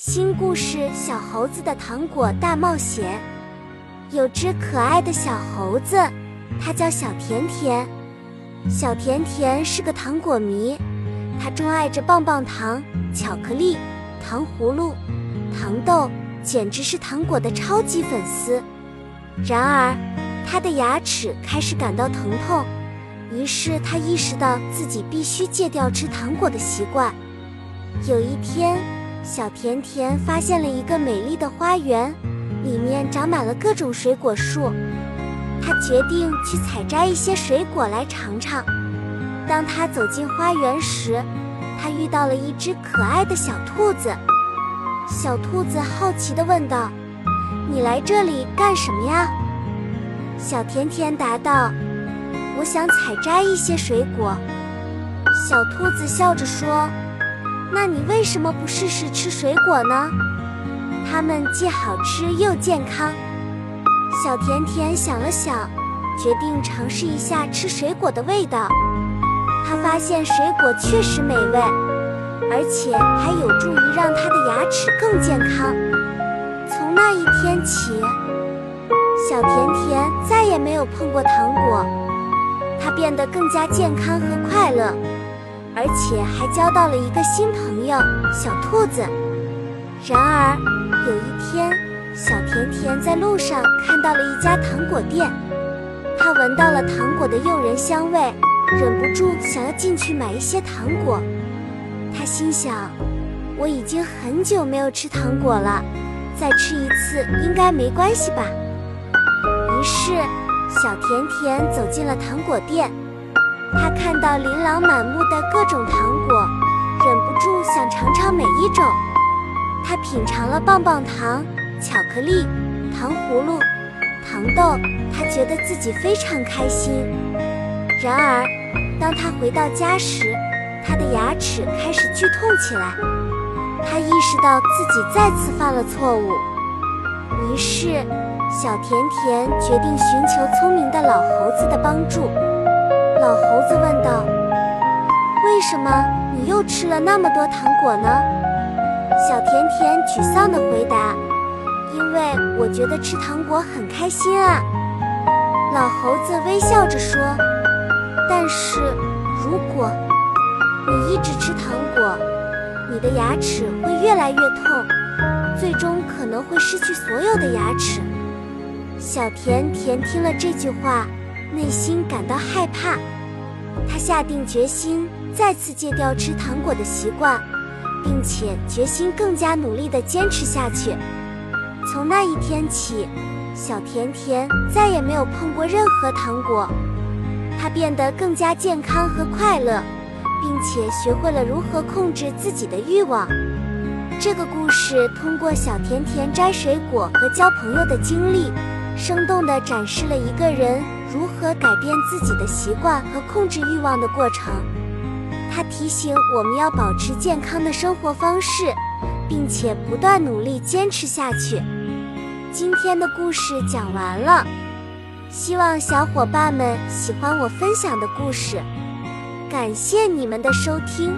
新故事《小猴子的糖果大冒险》。有只可爱的小猴子，它叫小甜甜。小甜甜是个糖果迷，它钟爱着棒棒糖、巧克力、糖葫芦、糖豆，简直是糖果的超级粉丝。然而，它的牙齿开始感到疼痛，于是它意识到自己必须戒掉吃糖果的习惯。有一天，小甜甜发现了一个美丽的花园，里面长满了各种水果树。她决定去采摘一些水果来尝尝。当她走进花园时，她遇到了一只可爱的小兔子。小兔子好奇地问道：“你来这里干什么呀？”小甜甜答道：“我想采摘一些水果。”小兔子笑着说。那你为什么不试试吃水果呢？它们既好吃又健康。小甜甜想了想，决定尝试一下吃水果的味道。他发现水果确实美味，而且还有助于让他的牙齿更健康。从那一天起，小甜甜再也没有碰过糖果，它变得更加健康和快乐。而且还交到了一个新朋友小兔子。然而有一天，小甜甜在路上看到了一家糖果店，她闻到了糖果的诱人香味，忍不住想要进去买一些糖果。她心想：我已经很久没有吃糖果了，再吃一次应该没关系吧。于是，小甜甜走进了糖果店。他看到琳琅满目的各种糖果，忍不住想尝尝每一种。他品尝了棒棒糖、巧克力、糖葫芦、糖豆，他觉得自己非常开心。然而，当他回到家时，他的牙齿开始剧痛起来。他意识到自己再次犯了错误，于是小甜甜决定寻求聪明的老猴子的帮助。老猴子问道：“为什么你又吃了那么多糖果呢？”小甜甜沮丧地回答：“因为我觉得吃糖果很开心啊。”老猴子微笑着说：“但是，如果你一直吃糖果，你的牙齿会越来越痛，最终可能会失去所有的牙齿。”小甜甜听了这句话。内心感到害怕，他下定决心再次戒掉吃糖果的习惯，并且决心更加努力地坚持下去。从那一天起，小甜甜再也没有碰过任何糖果，她变得更加健康和快乐，并且学会了如何控制自己的欲望。这个故事通过小甜甜摘水果和交朋友的经历，生动地展示了一个人。如何改变自己的习惯和控制欲望的过程？他提醒我们要保持健康的生活方式，并且不断努力坚持下去。今天的故事讲完了，希望小伙伴们喜欢我分享的故事。感谢你们的收听。